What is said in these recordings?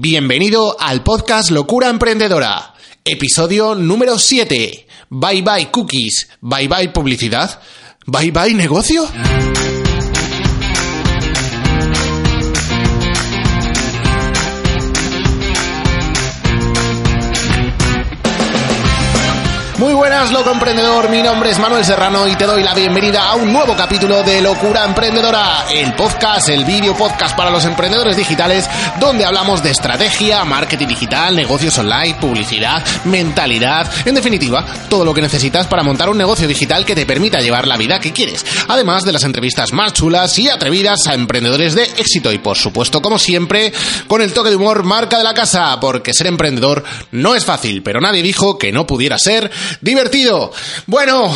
Bienvenido al podcast Locura Emprendedora, episodio número 7. Bye bye cookies, bye bye publicidad, bye bye negocio. Muy buenas, loco emprendedor. Mi nombre es Manuel Serrano y te doy la bienvenida a un nuevo capítulo de Locura Emprendedora, el podcast, el vídeo podcast para los emprendedores digitales, donde hablamos de estrategia, marketing digital, negocios online, publicidad, mentalidad, en definitiva, todo lo que necesitas para montar un negocio digital que te permita llevar la vida que quieres. Además de las entrevistas más chulas y atrevidas a emprendedores de éxito y, por supuesto, como siempre, con el toque de humor marca de la casa, porque ser emprendedor no es fácil, pero nadie dijo que no pudiera ser divertido. Bueno,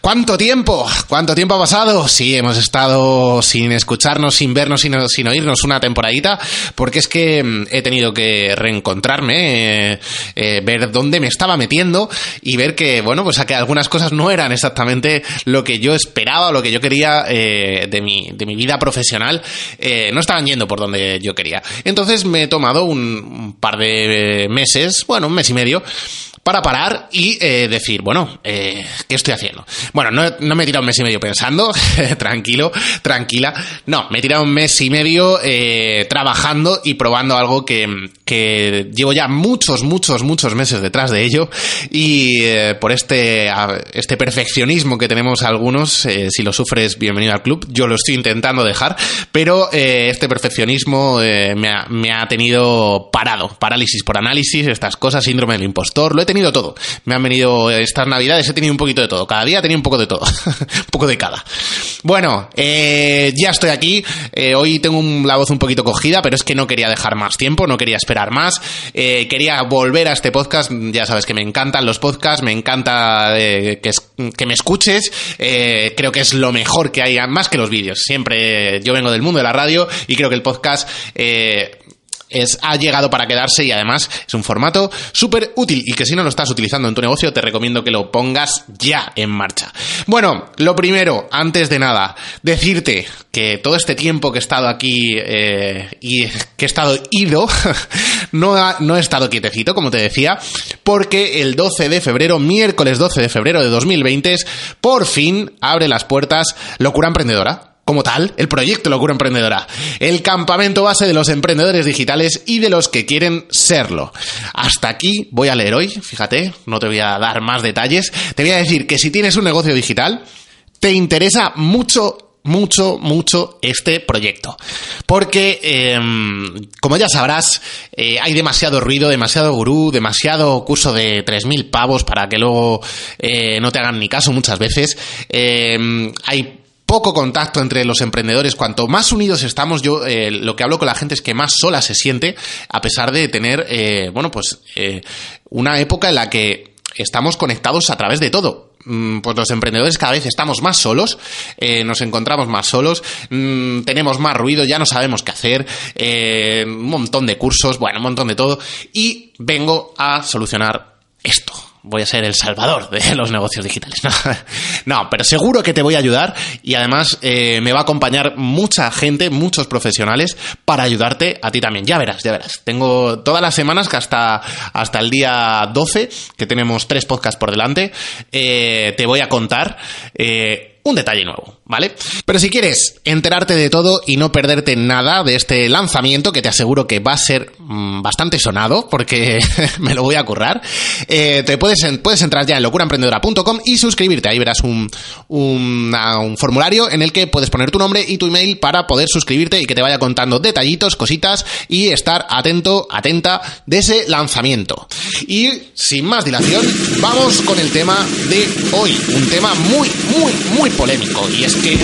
¿cuánto tiempo? ¿Cuánto tiempo ha pasado? Sí, hemos estado sin escucharnos, sin vernos, sin, sin oírnos una temporadita, porque es que mm, he tenido que reencontrarme, eh, eh, ver dónde me estaba metiendo y ver que, bueno, pues a que algunas cosas no eran exactamente lo que yo esperaba o lo que yo quería eh, de, mi, de mi vida profesional, eh, no estaban yendo por donde yo quería. Entonces me he tomado un, un par de meses, bueno, un mes y medio, para parar y eh, decir, bueno, eh, ¿qué estoy haciendo? Bueno, no, no, me he tirado un mes y medio pensando, tranquilo, tranquila. No, me he tirado un mes y medio eh, trabajando y probando algo que, que, llevo ya muchos, muchos, muchos meses detrás de ello y eh, por este, este perfeccionismo que tenemos algunos, eh, si lo sufres, bienvenido al club. Yo lo estoy intentando dejar, pero eh, este perfeccionismo me ha, me ha tenido parado, parálisis por análisis, estas cosas, síndrome del impostor, lo he tenido todo. Me han venido estas navidades, he tenido un poquito de todo. Cada día tenía un poco de todo. un poco de cada. Bueno, ya estoy aquí. Hoy tengo la voz un poquito cogida, pero es que no quería dejar más tiempo, no quería esperar más. Eh, quería volver a este podcast. Ya sabes que me encantan los podcasts, me encanta que, que, me escuches. creo que es lo mejor que hay, más que los vídeos. Siempre yo vengo del mundo de la radio y creo que el podcast es, ha llegado para quedarse y además es un formato súper útil y que si no lo estás utilizando en tu negocio te recomiendo que lo pongas ya en marcha. Bueno, lo primero, antes de nada, decirte que todo este tiempo que he estado aquí eh, y que he estado ido, no, ha, no he estado quietecito, como te decía, porque el 12 de febrero, miércoles 12 de febrero de 2020, por fin abre las puertas Locura Emprendedora como tal, el proyecto Locura Emprendedora, el campamento base de los emprendedores digitales y de los que quieren serlo. Hasta aquí voy a leer hoy, fíjate, no te voy a dar más detalles, te voy a decir que si tienes un negocio digital, te interesa mucho mucho, mucho este proyecto. Porque, eh, como ya sabrás, eh, hay demasiado ruido, demasiado gurú, demasiado curso de 3.000 pavos para que luego eh, no te hagan ni caso muchas veces. hay poco contacto entre los emprendedores. Cuanto más unidos estamos, yo eh, lo que hablo con la gente es que más sola se siente, a pesar de tener, eh, bueno, pues eh, una época en la que estamos conectados a través de todo. Mm, pues los emprendedores cada vez estamos más solos, eh, nos encontramos más solos, mmm, tenemos más ruido, ya no sabemos qué hacer, eh, un montón de cursos, bueno, un montón de todo, y vengo a solucionar esto voy a ser el salvador de los negocios digitales. No, pero seguro que te voy a ayudar y además eh, me va a acompañar mucha gente, muchos profesionales para ayudarte a ti también. Ya verás, ya verás. Tengo todas las semanas que hasta, hasta el día 12, que tenemos tres podcasts por delante, eh, te voy a contar. Eh, un detalle nuevo, ¿vale? Pero si quieres enterarte de todo y no perderte nada de este lanzamiento, que te aseguro que va a ser mmm, bastante sonado, porque me lo voy a currar, eh, te puedes, puedes entrar ya en locuraemprendedora.com y suscribirte. Ahí verás un, un, un, formulario en el que puedes poner tu nombre y tu email para poder suscribirte y que te vaya contando detallitos, cositas y estar atento, atenta de ese lanzamiento. Y sin más dilación, vamos con el tema de hoy. Un tema muy, muy, muy polémico y es que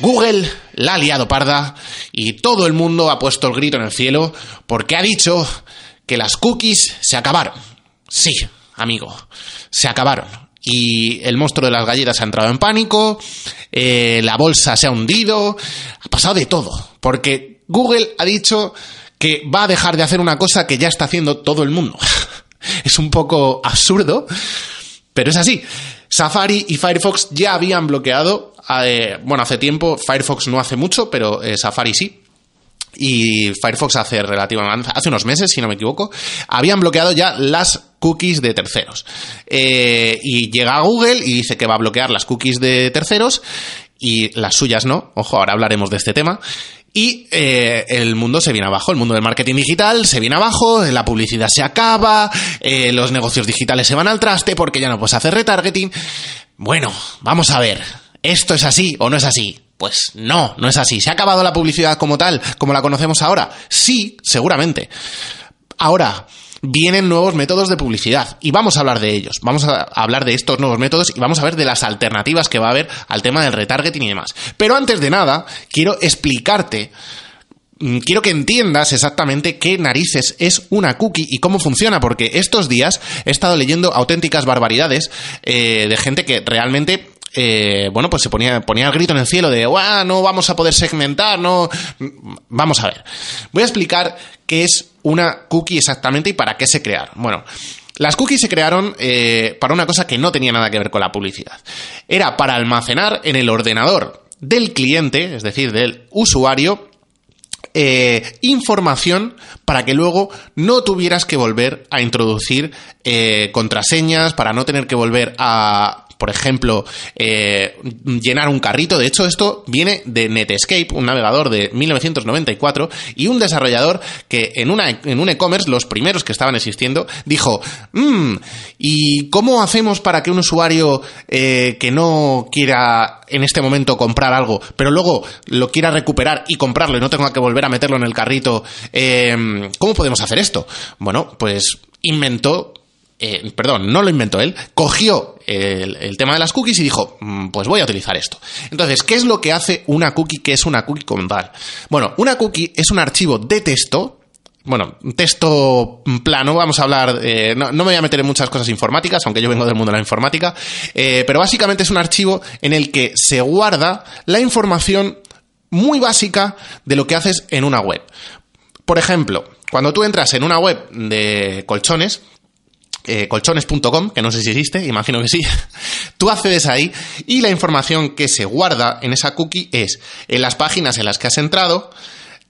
Google la ha liado parda y todo el mundo ha puesto el grito en el cielo porque ha dicho que las cookies se acabaron. Sí, amigo, se acabaron. Y el monstruo de las galletas ha entrado en pánico, eh, la bolsa se ha hundido, ha pasado de todo. Porque Google ha dicho que va a dejar de hacer una cosa que ya está haciendo todo el mundo. es un poco absurdo, pero es así. Safari y Firefox ya habían bloqueado, eh, bueno, hace tiempo, Firefox no hace mucho, pero eh, Safari sí, y Firefox hace relativamente, hace unos meses, si no me equivoco, habían bloqueado ya las cookies de terceros. Eh, y llega a Google y dice que va a bloquear las cookies de terceros y las suyas no. Ojo, ahora hablaremos de este tema. Y eh, el mundo se viene abajo, el mundo del marketing digital se viene abajo, la publicidad se acaba, eh, los negocios digitales se van al traste porque ya no puedes hacer retargeting. Bueno, vamos a ver, ¿esto es así o no es así? Pues no, no es así. ¿Se ha acabado la publicidad como tal, como la conocemos ahora? Sí, seguramente. Ahora, vienen nuevos métodos de publicidad y vamos a hablar de ellos. Vamos a hablar de estos nuevos métodos y vamos a ver de las alternativas que va a haber al tema del retargeting y demás. Pero antes de nada, quiero explicarte mm, quiero que entiendas exactamente qué narices es una cookie y cómo funciona, porque estos días he estado leyendo auténticas barbaridades eh, de gente que realmente eh, bueno, pues se ponía, ponía el grito en el cielo de, no vamos a poder segmentar, no. Vamos a ver. Voy a explicar qué es una cookie exactamente y para qué se crearon. Bueno, las cookies se crearon eh, para una cosa que no tenía nada que ver con la publicidad. Era para almacenar en el ordenador del cliente, es decir, del usuario, eh, información para que luego no tuvieras que volver a introducir contraseñas, para no tener que volver a por ejemplo, eh, llenar un carrito. De hecho, esto viene de Netscape, un navegador de 1994, y un desarrollador que en, una, en un e-commerce, los primeros que estaban existiendo, dijo, mmm, ¿y cómo hacemos para que un usuario eh, que no quiera en este momento comprar algo, pero luego lo quiera recuperar y comprarlo y no tenga que volver a meterlo en el carrito, eh, ¿cómo podemos hacer esto? Bueno, pues inventó eh, perdón, no lo inventó él, cogió el, tema de las cookies y dijo, mm, pues voy a utilizar esto. Entonces, ¿qué es lo que hace una cookie que es una cookie como tal? Bueno, una cookie es un archivo de texto, bueno, texto plano, vamos a hablar, eh, no, me voy a meter en muchas cosas informáticas, aunque yo vengo del mundo de la informática, eh, pero básicamente es un archivo en el que se guarda la información muy básica de lo que haces en una web. Por ejemplo, cuando tú entras en una web de colchones, eh, colchones.com, que no sé si existe, imagino que sí, tú accedes ahí y la información que se guarda en esa cookie es en las páginas en las que has entrado,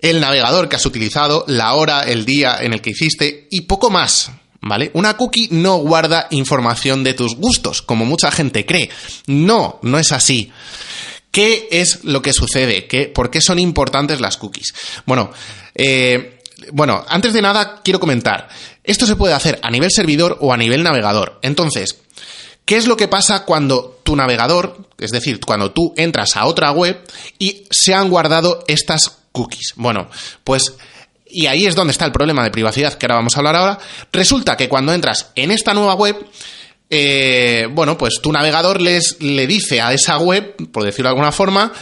el navegador que has utilizado, la hora, el día en el que hiciste y poco más. ¿Vale? Una cookie no guarda información de tus gustos, como mucha gente cree. No, no es así. ¿Qué es lo que sucede? ¿Qué, ¿Por qué son importantes las cookies? Bueno, eh, bueno, antes de nada quiero comentar. Esto se puede hacer a nivel servidor o a nivel navegador. Entonces, ¿qué es lo que pasa cuando tu navegador, es decir, cuando tú entras a otra web y se han guardado estas cookies? Bueno, pues y ahí es donde está el problema de privacidad que ahora vamos a hablar ahora. Resulta que cuando entras en esta nueva web, eh, bueno, pues tu navegador les, le dice a esa web, por decirlo de alguna forma,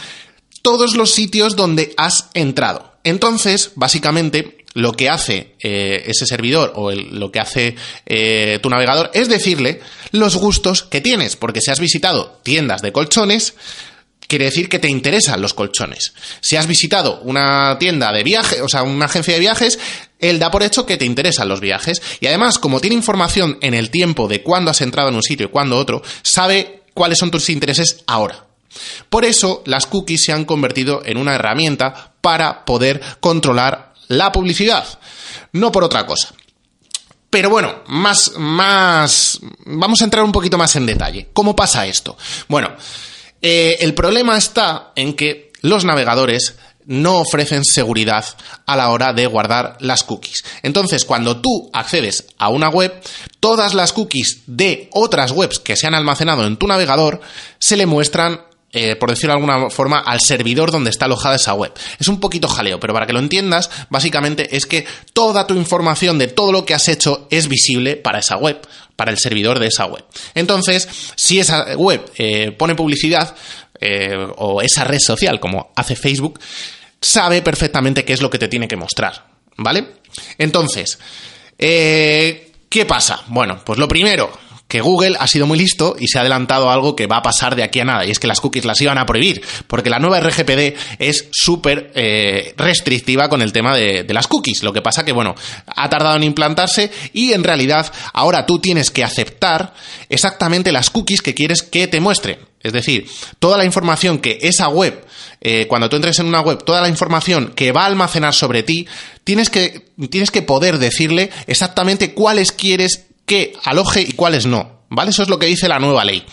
todos los sitios donde has entrado. Entonces, básicamente, lo que hace eh, ese servidor o lo que hace eh, tu navegador es decirle los gustos que tienes, porque si has visitado tiendas de colchones, quiere decir que te interesan los colchones. Si has visitado una tienda de viajes, o sea, una agencia de viajes, él da por hecho que te interesan los viajes. Y además, como tiene información en el tiempo de cuándo has entrado en un sitio y cuándo otro, sabe cuáles son tus intereses ahora. Por eso, las cookies se han convertido en una herramienta para poder controlar la publicidad, no por otra cosa. Pero bueno, más, más, vamos a entrar un poquito más en detalle. ¿Cómo pasa esto? Bueno, eh, el problema está en que los navegadores no ofrecen seguridad a la hora de guardar las cookies. Entonces, cuando tú accedes a una web, todas las cookies de otras webs que se han almacenado en tu navegador se le muestran eh, por decirlo de alguna forma, al servidor donde está alojada esa web. Es un poquito jaleo, pero para que lo entiendas, básicamente es que toda tu información de todo lo que has hecho es visible para esa web, para el servidor de esa web. Entonces, si esa web eh, pone publicidad, eh, o esa red social, como hace Facebook, sabe perfectamente qué es lo que te tiene que mostrar. ¿Vale? Entonces, ¿qué pasa? Bueno, pues lo primero, que Google ha sido muy listo y se ha adelantado algo que va a pasar de aquí a nada, y es que las cookies las iban a prohibir, porque la nueva RGPD es súper eh, restrictiva con el tema de, las cookies. Lo que pasa que, bueno, ha tardado en implantarse y en realidad ahora tú tienes que aceptar exactamente las cookies que quieres que te muestre. Es decir, toda la información que esa web, eh, cuando tú entres en una web, toda la información que va a almacenar sobre ti, tienes que, tienes que poder decirle exactamente cuáles quieres que aloje y cuáles no. ¿Vale? Eso es lo que dice la nueva ley.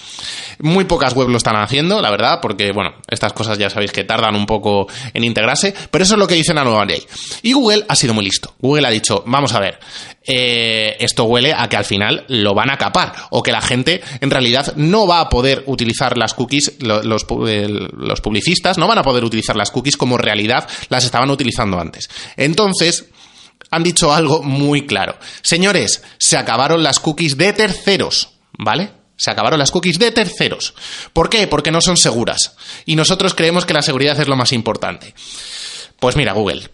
Muy pocas webs lo están haciendo, la verdad, porque, bueno, estas cosas ya sabéis que tardan un poco en integrarse, pero eso es lo que dice la nueva ley. Y Google ha sido muy listo. Google ha dicho, vamos a ver, eh, esto huele a que al final lo van a capar, o que la gente en realidad no va a poder utilizar las cookies, los, los, los publicistas no van a poder utilizar las cookies como realidad las estaban utilizando antes. Entonces, han dicho algo muy claro. Señores, se acabaron las cookies de terceros, ¿vale? Se acabaron las cookies de terceros. ¿Por qué? Porque no son seguras. Y nosotros creemos que la seguridad es lo más importante. Pues mira, Google.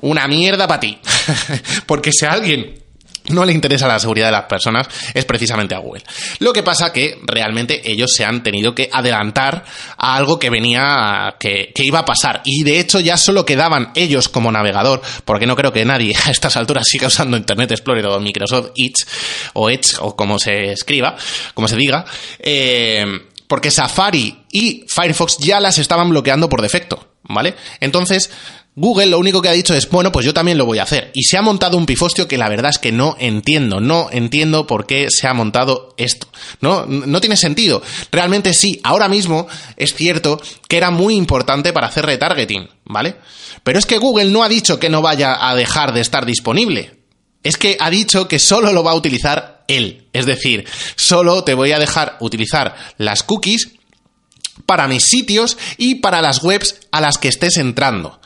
Una mierda para ti. Porque si alguien no le interesa la seguridad de las personas es precisamente a Google. Lo que pasa que realmente ellos se han tenido que adelantar a algo que venía, que, que, iba a pasar. Y de hecho ya solo quedaban ellos como navegador, porque no creo que nadie a estas alturas siga usando Internet Explorer o Microsoft Edge o Edge o como se escriba, como se diga. Eh, porque Safari y Firefox ya las estaban bloqueando por defecto, ¿vale? Entonces, Google lo único que ha dicho es, bueno, pues yo también lo voy a hacer. Y se ha montado un pifostio que la verdad es que no entiendo. No entiendo por qué se ha montado esto. No, no tiene sentido. Realmente sí, ahora mismo es cierto que era muy importante para hacer retargeting, ¿vale? Pero es que Google no ha dicho que no vaya a dejar de estar disponible. Es que ha dicho que solo lo va a utilizar él. Es decir, solo te voy a dejar utilizar las cookies para mis sitios y para las webs a las que estés entrando.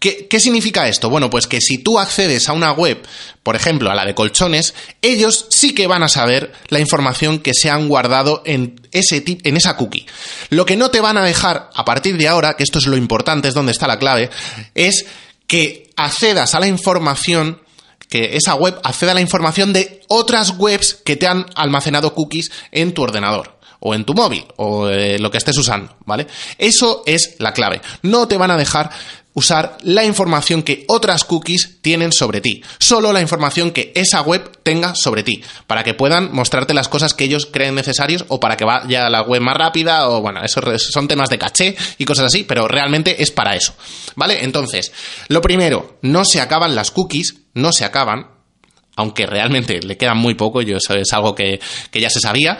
¿Qué, ¿Qué, significa esto? Bueno, pues que si tú accedes a una web, por ejemplo, a la de colchones, ellos sí que van a saber la información que se han guardado en, ese tip, en esa cookie. Lo que no te van a dejar a partir de ahora, que esto es lo importante, es donde está la clave, es que accedas a la información que esa web acceda a la información de otras webs que te han almacenado cookies en tu ordenador o en tu móvil o eh, lo que estés usando, ¿vale? Eso es la clave. No te van a dejar usar la información que otras cookies tienen sobre ti, solo la información que esa web tenga sobre ti, para que puedan mostrarte las cosas que ellos creen necesarios o para que vaya la web más rápida o bueno, eso son temas de caché y cosas así, pero realmente es para eso, ¿vale? Entonces, lo primero, no se acaban las cookies, no se acaban, aunque realmente le quedan muy poco, yo eso es algo que, que ya se sabía,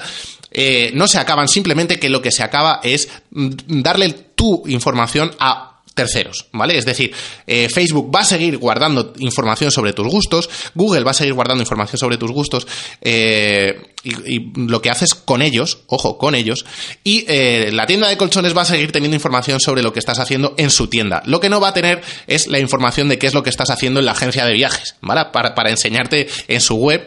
eh, no se acaban, simplemente que lo que se acaba es darle tu información a terceros, ¿vale? Es decir, eh, Facebook va a seguir guardando información sobre tus gustos, Google va a seguir guardando información sobre tus gustos, eh, y, lo que haces con ellos, ojo, con ellos, y eh, la tienda de colchones va a seguir teniendo información sobre lo que estás haciendo en su tienda. Lo que no va a tener es la información de qué es lo que estás haciendo en la agencia de viajes, ¿vale? Para, para enseñarte en su web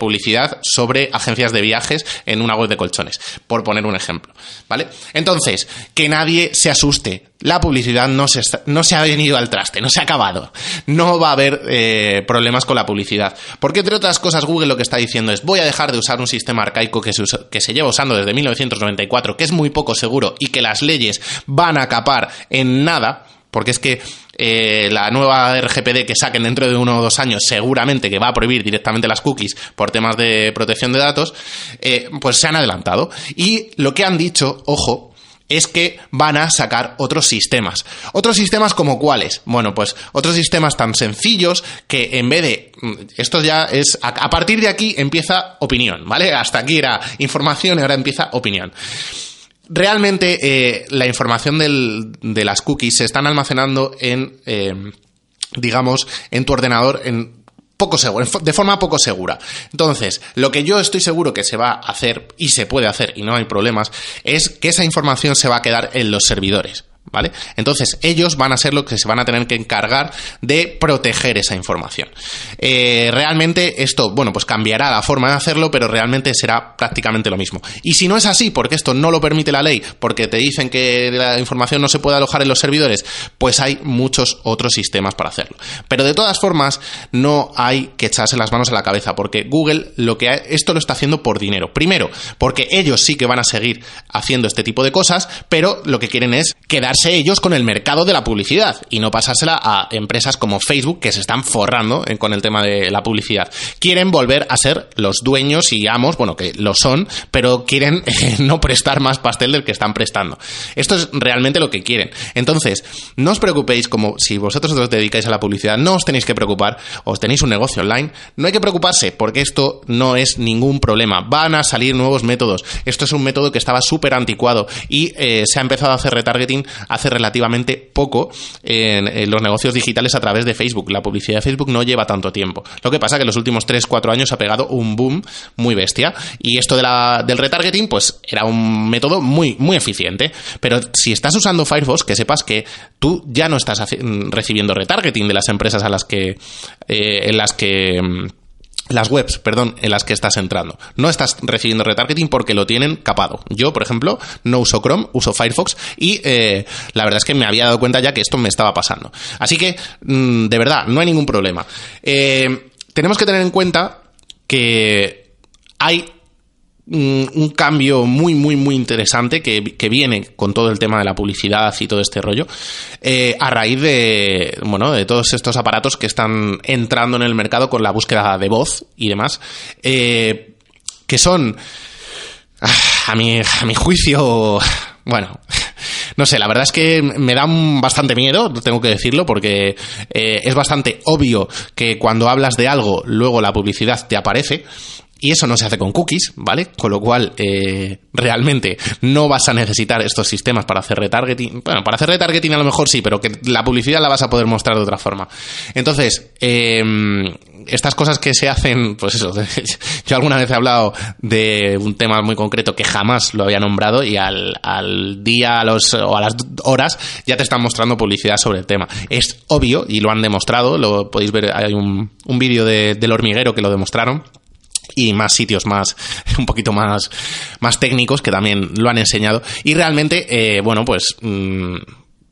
publicidad sobre agencias de viajes en una web de colchones, por poner un ejemplo, ¿vale? Entonces, que nadie se asuste, la publicidad no se, ha venido al traste, no se ha acabado. No va a haber eh, problemas con la publicidad. Porque, entre otras cosas, Google lo que está diciendo es: voy a dejar de usar un sistema arcaico que se, usa, que se lleva usando desde 1994, que es muy poco seguro y que las leyes van a capar en nada. Porque es que eh, la nueva RGPD que saquen dentro de uno o dos años seguramente que va a prohibir directamente las cookies por temas de protección de datos, eh, pues se han adelantado. Y lo que han dicho, ojo, es que van a sacar otros sistemas. Otros sistemas como cuáles? Bueno, pues otros sistemas tan sencillos que en vez de... Esto ya es... A, partir de aquí empieza opinión, ¿vale? Hasta aquí era información y ahora empieza opinión. Realmente eh, la información del, de las cookies se están almacenando en, eh, digamos, en tu ordenador en de forma poco segura. Entonces, lo que yo estoy seguro que se va a hacer y se puede hacer y no hay problemas es que esa información se va a quedar en los servidores. ¿Vale? Entonces, ellos van a ser los que se van a tener que encargar de proteger esa información. Eh, realmente esto, bueno, pues cambiará la forma de hacerlo, pero realmente será prácticamente lo mismo. Y si no es así, porque esto no lo permite la ley, porque te dicen que la información no se puede alojar en los servidores, pues hay muchos otros sistemas para hacerlo. Pero de todas formas, no hay que echarse las manos a la cabeza, porque Google lo que esto lo está haciendo por dinero. Primero, porque ellos sí que van a seguir haciendo este tipo de cosas, pero lo que quieren es ellos con el mercado de la publicidad y no pasársela a empresas como Facebook que se están forrando con el tema de la publicidad. Quieren volver a ser los dueños y amos, bueno, que lo son, pero quieren no prestar más pastel del que están prestando. Esto es realmente lo que quieren. Entonces, no os preocupéis como si vosotros os dedicáis a la publicidad, no os tenéis que preocupar, os tenéis un negocio online, no hay que preocuparse porque esto no es ningún problema. Van a salir nuevos métodos. Esto es un método que estaba súper anticuado y eh, se ha empezado a hacer retargeting hace relativamente poco en, los negocios digitales a través de Facebook. La publicidad de Facebook no lleva tanto tiempo. Lo que pasa que los últimos 3-4 años ha pegado un boom muy bestia. Y esto de la, del retargeting, pues era un método muy, muy eficiente. Pero si estás usando Firefox, que sepas que tú ya no estás recibiendo retargeting de las empresas a las que, eh, en las que mm, las webs, perdón, en las que estás entrando. No estás recibiendo retargeting porque lo tienen capado. Yo, por ejemplo, no uso Chrome, uso Firefox y eh, la verdad es que me había dado cuenta ya que esto me estaba pasando. Así que, mm, de verdad, no hay ningún problema. Eh, tenemos que tener en cuenta que hay un, cambio muy, muy, muy interesante que, viene con todo el tema de la publicidad y todo este rollo, eh, a raíz de, bueno, de todos estos aparatos que están entrando en el mercado con la búsqueda de voz y demás, eh, que son, ah, a mi, a mi juicio, bueno, no sé, la verdad es que me dan bastante miedo, tengo que decirlo, porque eh, es bastante obvio que cuando hablas de algo, luego la publicidad te aparece. Y eso no se hace con cookies, ¿vale? Con lo cual, eh, realmente no vas a necesitar estos sistemas para hacer retargeting. Bueno, para hacer retargeting a lo mejor sí, pero que la publicidad la vas a poder mostrar de otra forma. Entonces, em, estas cosas que se hacen, pues eso, yo alguna vez he hablado de un tema muy concreto que jamás lo había nombrado y al, día a los, o a las horas ya te están mostrando publicidad sobre el tema. Es obvio y lo han demostrado, lo podéis ver, hay un, un vídeo de, del hormiguero que lo demostraron y más sitios más un poquito más más técnicos que también lo han enseñado y realmente eh, bueno pues mm,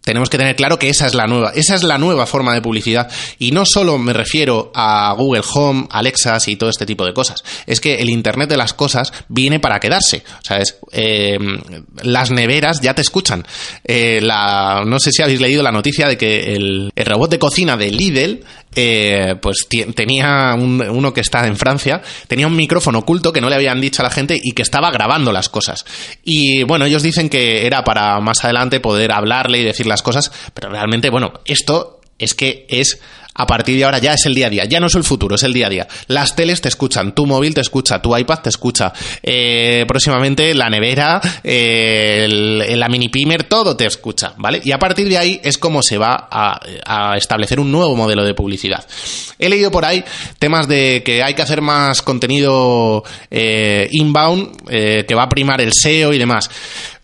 tenemos que tener claro que esa es la nueva, esa es la nueva forma de publicidad. Y no solo me refiero a Google Home, Alexas y todo este tipo de cosas. Es que el Internet de las cosas viene para quedarse. O sea, es, eh, las neveras ya te escuchan. Eh, la, no sé si habéis leído la noticia de que el, el robot de cocina de Lidl eh, pues tenía uno que está en Francia, tenía un micrófono oculto que no le habían dicho a la gente y que estaba grabando las cosas. Y bueno, ellos dicen que era para más adelante poder hablarle y decir las cosas, pero realmente, bueno, esto es que es a partir de ahora ya es el día a día, ya no es el futuro, es el día a día. Las teles te escuchan, tu móvil te escucha, tu iPad te escucha, eh, próximamente la nevera, eh, la mini pimer, todo te escucha, ¿vale? Y a partir de ahí es como se va a, establecer un nuevo modelo de publicidad. He leído por ahí temas de que hay que hacer más contenido eh, inbound, que va a primar el SEO y demás.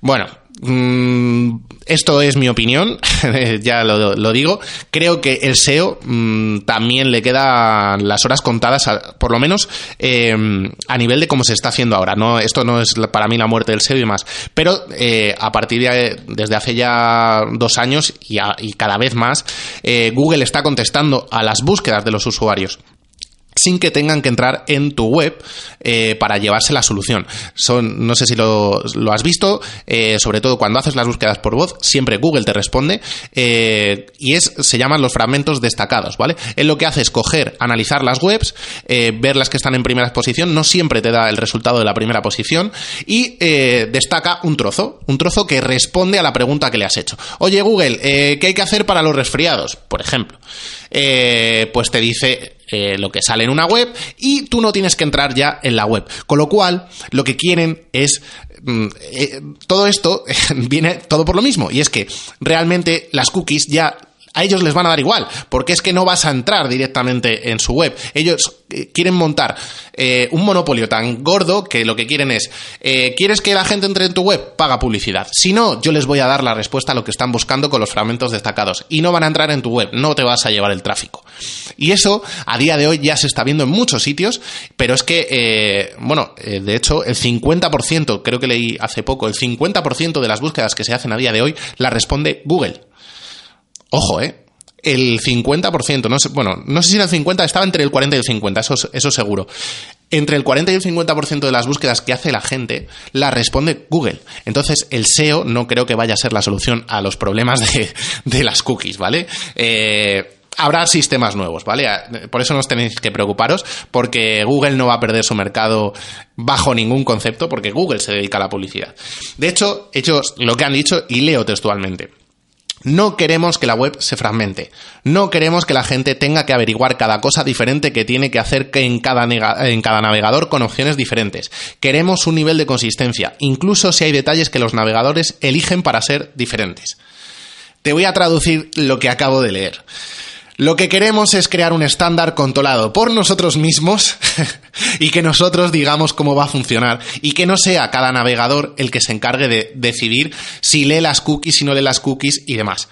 Bueno, Mm, esto es mi opinión, ya lo, digo. Creo que el SEO mm, también le quedan las horas contadas, por lo menos em, a nivel de cómo se está haciendo ahora. No, esto no es para mí la muerte del SEO y demás. Pero eh, a partir de desde hace ya dos años y, y cada vez más, eh, Google está contestando a las búsquedas de los usuarios sin que tengan que entrar en tu web eh, para llevarse la solución. Son, no sé si lo, has visto, eh, sobre todo cuando haces las búsquedas por voz, siempre Google te responde eh, y es, se llaman los fragmentos destacados, ¿vale? Él lo que hace es coger, analizar las webs, ver las que están en primera posición, no siempre te da el resultado de la primera posición y destaca un trozo, un trozo que responde a la pregunta que le has hecho. Oye Google, ¿qué hay que hacer para los resfriados? Por ejemplo. pues te dice eh, lo que sale en una web y tú no tienes que entrar ya en la web. Con lo cual, lo que quieren es mm, eh, todo esto viene todo por lo mismo y es que realmente las cookies ya a ellos les van a dar igual, porque es que no vas a entrar directamente en su web. Ellos eh, quieren montar eh, un monopolio tan gordo que lo que quieren es, eh, ¿quieres que la gente entre en tu web? Paga publicidad. Si no, yo les voy a dar la respuesta a lo que están buscando con los fragmentos destacados. Y no van a entrar en tu web, no te vas a llevar el tráfico. Y eso, a día de hoy, ya se está viendo en muchos sitios, pero es que, bueno, de hecho, el 50%, creo que leí hace poco, el 50% de las búsquedas que se hacen a día de hoy las responde Google. Ojo, ¿eh? El 50%, no sé, bueno, no sé si era el 50, estaba entre el 40 y el 50, eso, eso seguro. Entre el 40 y el 50% de las búsquedas que hace la gente las responde Google. Entonces, el SEO no creo que vaya a ser la solución a los problemas de, las cookies, ¿vale? Eh, habrá sistemas nuevos, ¿vale? Por eso no os tenéis que preocuparos, porque Google no va a perder su mercado bajo ningún concepto, porque Google se dedica a la publicidad. De hecho, ellos lo que han dicho, y leo textualmente. No queremos que la web se fragmente. No queremos que la gente tenga que averiguar cada cosa diferente que tiene que hacer en cada, en cada navegador con opciones diferentes. Queremos un nivel de consistencia, incluso si hay detalles que los navegadores eligen para ser diferentes. Te voy a traducir lo que acabo de leer. Lo que queremos es crear un estándar controlado por nosotros mismos y que nosotros digamos cómo va a funcionar y que no sea cada navegador el que se encargue de decidir si lee las cookies, si no lee las cookies y demás.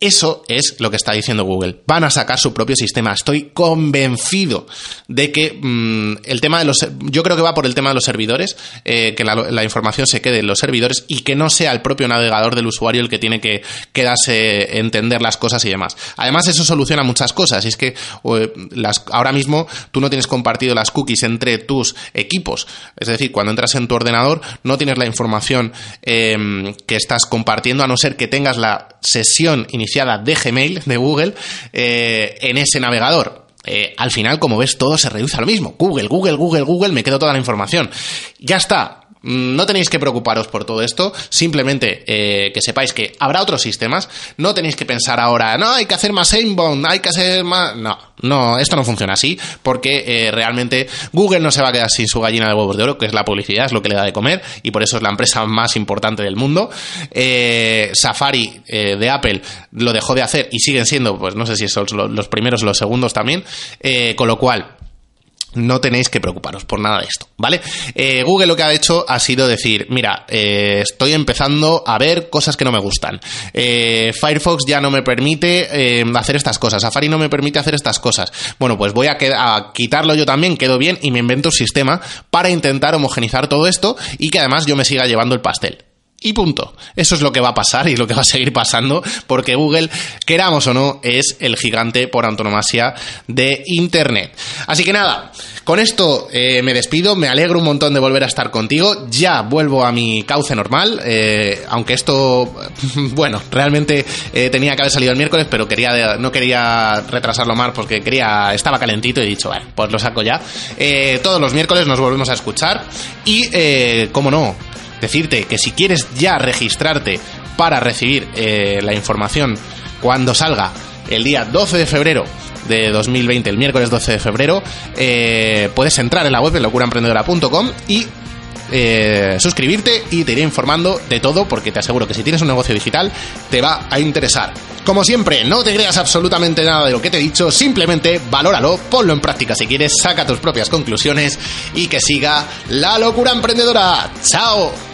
Eso es lo que está diciendo Google. Van a sacar su propio sistema. Estoy convencido de que mm, el tema de los... Yo creo que va por el tema de los servidores, eh, que la, información se quede en los servidores y que no sea el propio navegador del usuario el que tiene que quedarse, entender las cosas y demás. Además, eso soluciona muchas cosas. Y es que las, ahora mismo tú no tienes compartido las cookies entre tus equipos. Es decir, cuando entras en tu ordenador no tienes la información em, que estás compartiendo a no ser que tengas la sesión inicial de Gmail de Google eh, en ese navegador. Eh, al final, como ves, todo se reduce a lo mismo. Google, Google, Google, Google, me quedo toda la información. Ya está. Mm, no tenéis que preocuparos por todo esto, simplemente eh, que sepáis que habrá otros sistemas, no tenéis que pensar ahora, no, hay que hacer más inbound, hay que hacer más... No, no, esto no funciona así, porque eh, realmente Google no se va a quedar sin su gallina de huevos de oro, que es la publicidad, es lo que le da de comer, y por eso es la empresa más importante del mundo. Eh, Safari de Apple lo dejó de hacer y siguen siendo, pues no sé si son los primeros o los segundos también, con lo cual no tenéis que preocuparos por nada de esto, ¿vale? Eh, Google lo que ha hecho ha sido decir, mira, eh, estoy empezando a ver cosas que no me gustan. Eh, Firefox ya no me permite hacer estas cosas, Safari no me permite hacer estas cosas. Bueno, pues voy a, a, quitarlo yo también, quedo bien y me invento un sistema para intentar homogenizar todo esto y que además yo me siga llevando el pastel. Y punto. Eso es lo que va a pasar y lo que va a seguir pasando porque Google, queramos o no, es el gigante por antonomasia de Internet. Así que nada, con esto eh, me despido, me alegro un montón de volver a estar contigo, ya vuelvo a mi cauce normal, eh, aunque esto, bueno, realmente eh, tenía que haber salido el miércoles, pero quería no quería retrasarlo más porque quería, estaba calentito y he dicho, bueno, pues lo saco ya. todos los miércoles nos volvemos a escuchar y, como no, decirte que si quieres ya registrarte para recibir eh, la información cuando salga el día 12 de febrero de 2020, el miércoles 12 de febrero, eh, puedes entrar en la web en locuraemprendedora.com y eh, suscribirte y te iré informando de todo porque te aseguro que si tienes un negocio digital te va a interesar. Como siempre, no te creas absolutamente nada de lo que te he dicho, simplemente valóralo, ponlo en práctica si quieres, saca tus propias conclusiones y que siga la locura emprendedora. ¡Chao!